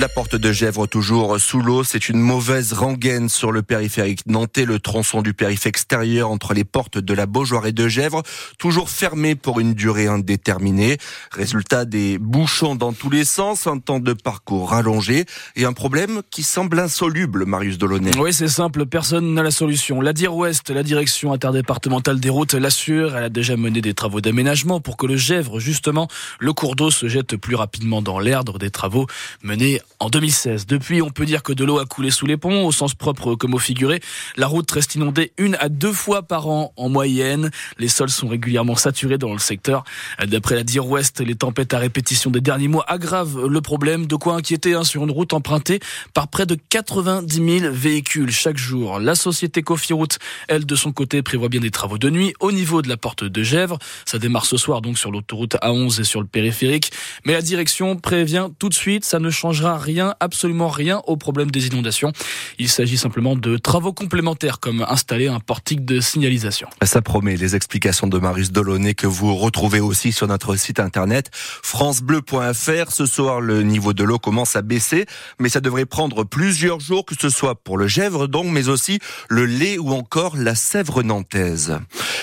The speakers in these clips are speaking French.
La porte de Gèvres toujours sous l'eau, c'est une mauvaise rengaine sur le périphérique nantais, le tronçon du périphérique extérieur entre les portes de la Beaujoire et de Gèvres, toujours fermé pour une durée indéterminée. Résultat des bouchons dans tous les sens, un temps de parcours rallongé et un problème qui semble insoluble, Marius Delaunay. Oui, c'est simple, personne n'a la solution. La DIR Ouest, la direction interdépartementale des routes, l'assure. Elle a déjà mené des travaux d'aménagement pour que le Gèvres, justement, le cours d'eau se jette plus rapidement dans l'erdre des travaux menés en 2016. Depuis, on peut dire que de l'eau a coulé sous les ponts, au sens propre comme au figuré. La route reste inondée une à deux fois par an en moyenne. Les sols sont régulièrement saturés dans le secteur. D'après la DIR Ouest, les tempêtes à répétition des derniers mois aggravent le problème. De quoi inquiéter hein, sur une route empruntée par près de 90 000 véhicules chaque jour. La société Cofiroute, elle, de son côté, prévoit bien des travaux de nuit au niveau de la porte de Gèvres. Ça démarre ce soir donc sur l'autoroute A11 et sur le périphérique. Mais la direction prévient tout de suite, ça ne changera rien, absolument rien au problème des inondations. Il s'agit simplement de travaux complémentaires comme installer un portique de signalisation. Ça promet les explications de Marius Delaunay que vous retrouvez aussi sur notre site internet francebleu.fr. Ce soir, le niveau de l'eau commence à baisser, mais ça devrait prendre plusieurs jours, que ce soit pour le Gèvre donc, mais aussi le lait ou encore la Sèvre nantaise.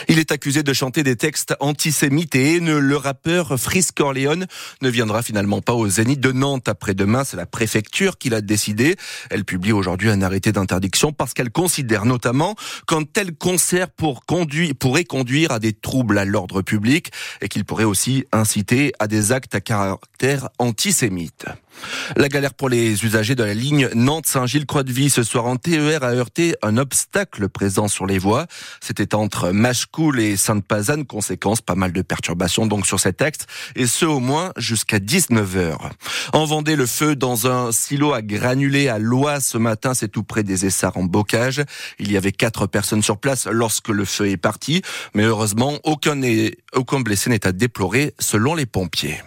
Il est accusé de chanter des textes antisémites et haineux. Le rappeur Frisk Corleone ne viendra finalement pas au Zénith de Nantes après-demain préfecture qui l'a décidé. Elle publie aujourd'hui un arrêté d'interdiction parce qu'elle considère notamment qu'un tel concert pourrait conduire à des troubles à l'ordre public et qu'il pourrait aussi inciter à des actes à caractère antisémite. La galère pour les usagers de la ligne Nantes-Saint-Gilles-Croix-de-Vie ce soir en TER a heurté un obstacle présent sur les voies. C'était entre Machecoul et Sainte-Pazanne. Conséquence, pas mal de perturbations donc sur cet axe et ce au moins jusqu'à 19h. En Vendée, le feu dans un silo à granulés à Lois ce matin, c'est tout près des Essarts en bocage. Il y avait quatre personnes sur place lorsque le feu est parti, mais heureusement, aucun, aucun blessé n'est à déplorer selon les pompiers.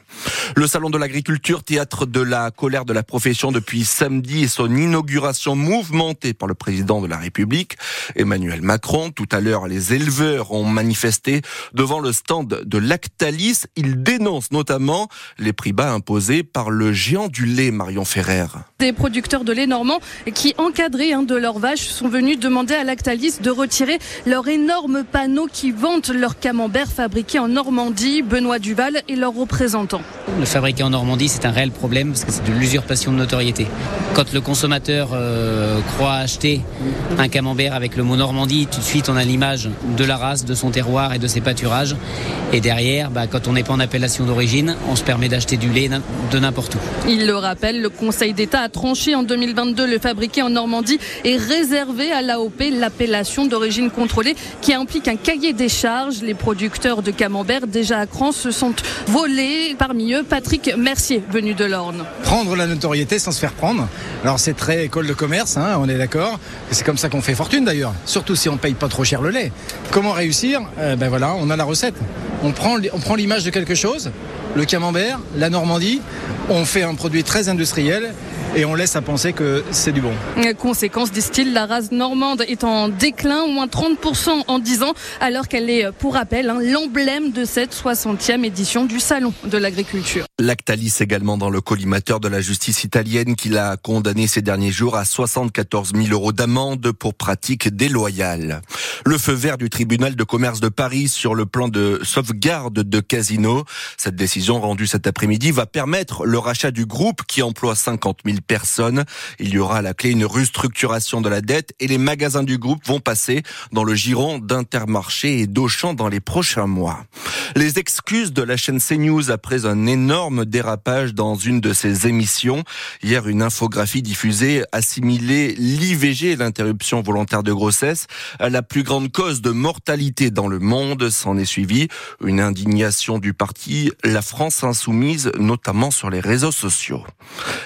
Le salon de l'agriculture, théâtre de la colère de la profession depuis samedi et son inauguration mouvementée par le président de la République, Emmanuel Macron. Tout à l'heure, les éleveurs ont manifesté devant le stand de Lactalis. Ils dénoncent notamment les prix bas imposés par le géant du lait, Marion Ferrer. Des producteurs de lait normand qui, encadrés hein, de leurs vaches, sont venus demander à Lactalis de retirer leur énorme panneau qui vante leur camembert fabriqué en Normandie. Benoît Duval et leurs représentants. Le fabriqué en Normandie, c'est un réel problème parce que c'est de l'usurpation de notoriété. Quand le consommateur euh, croit acheter un camembert avec le mot Normandie, tout de suite on a l'image de la race, de son terroir et de ses pâturages. Et derrière, bah, quand on n'est pas en appellation d'origine, on se permet d'acheter du lait de n'importe où. Il le rappelle, le Conseil d'État a tranché en 2022 le fabriqué en Normandie est réservé à l'AOP, l'appellation d'origine contrôlée, qui implique un cahier des charges. Les producteurs de camembert déjà à cran se sont volés. Parmi eux, Patrick Mercier, venu de l'Orne. Prendre la notoriété sans se faire prendre. Alors c'est très école de commerce, hein, on est d'accord. C'est comme ça qu'on fait fortune d'ailleurs. Surtout si on ne paye pas trop cher le lait. Comment réussir? Euh, Ben voilà, on a la recette. On prend, on prend l'image de quelque chose, le camembert, la Normandie, on fait un produit très industriel et on laisse à penser que c'est du bon. Conséquence, disent-ils, la race normande est en déclin, au moins 30% en 10 ans, alors qu'elle est, pour rappel, hein, l'emblème de cette 60e édition du Salon de l'agriculture. Lactalis également dans le collimateur de la justice italienne qui l'a condamné ces derniers jours à 74 000 euros d'amende pour pratique déloyale. Le feu vert du tribunal de commerce de Paris sur le plan de sauvegarde de Casino. Cette décision rendue cet après-midi va permettre le rachat du groupe qui emploie 50 000 personnes. Il y aura à la clé une restructuration de la dette et les magasins du groupe vont passer dans le giron d'Intermarché et d'Auchan dans les prochains mois. Les excuses de la chaîne CNews après un énorme dérapage dans une de ses émissions. Hier, une infographie diffusée assimilait l'IVG, l'interruption volontaire de grossesse, à la plus grande cause de mortalité dans le monde. S'en est suivi une indignation du parti La France Insoumise, notamment sur les réseaux sociaux.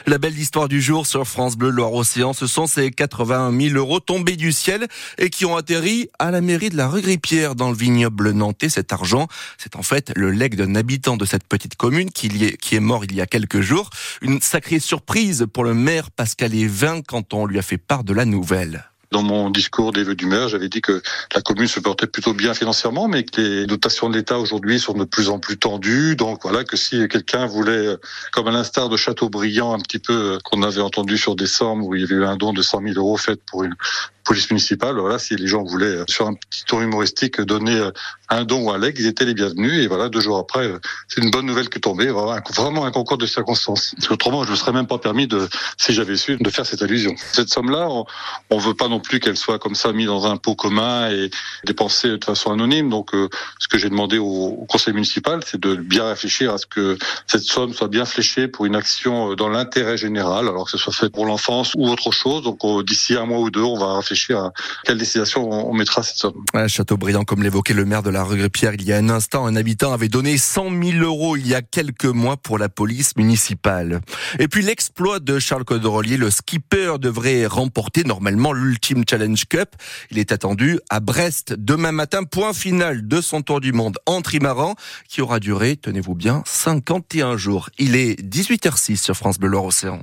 La belle histoire du jour sur France Bleu Loire-Océan, ce sont ces 81 000 euros tombés du ciel et qui ont atterri à la mairie de la Regripière dans le vignoble nantais. Cet argent, c'est en fait le legs d'un habitant de cette petite commune qui, est, qui est mort il y a quelques jours. Une sacrée surprise pour le maire Pascal Evin quand on lui a fait part de la nouvelle. Dans mon discours des vœux d'humeur, j'avais dit que la commune se portait plutôt bien financièrement, mais que les dotations de l'État aujourd'hui sont de plus en plus tendues. Donc voilà que si quelqu'un voulait, comme à l'instar de Châteaubriand, un petit peu qu'on avait entendu sur décembre, où il y avait eu un don de 100 000 euros fait pour une police municipale. Voilà, si les gens voulaient euh, sur un petit tour humoristique donner euh, un don ou un leg, ils étaient les bienvenus. Et voilà, deux jours après, euh, c'est une bonne nouvelle qui est tombée. Vraiment un concours de circonstances. Parce qu'autrement, je ne serais même pas permis de, si j'avais su, de faire cette allusion. Cette somme-là, on, ne veut pas non plus qu'elle soit comme ça mise dans un pot commun et dépensée de façon anonyme. Donc, ce que j'ai demandé au, conseil municipal, c'est de bien réfléchir à ce que cette somme soit bien fléchée pour une action dans l'intérêt général, alors que ce soit fait pour l'enfance ou autre chose. Donc, d'ici un mois ou deux, on va réfléchir à quelle destination on mettra cette somme. À Châteaubriand, comme l'évoquait le maire de la rue Pierre il y a un instant, un habitant avait donné 100 000 euros il y a quelques mois pour la police municipale. Et puis l'exploit de Charles Codrolier, le skipper devrait remporter normalement l'Ultime Challenge Cup. Il est attendu à Brest demain matin, point final de son tour du monde en trimaran qui aura duré, tenez-vous bien, 51 jours. Il est 18h06 sur France Bleu Loire Océan.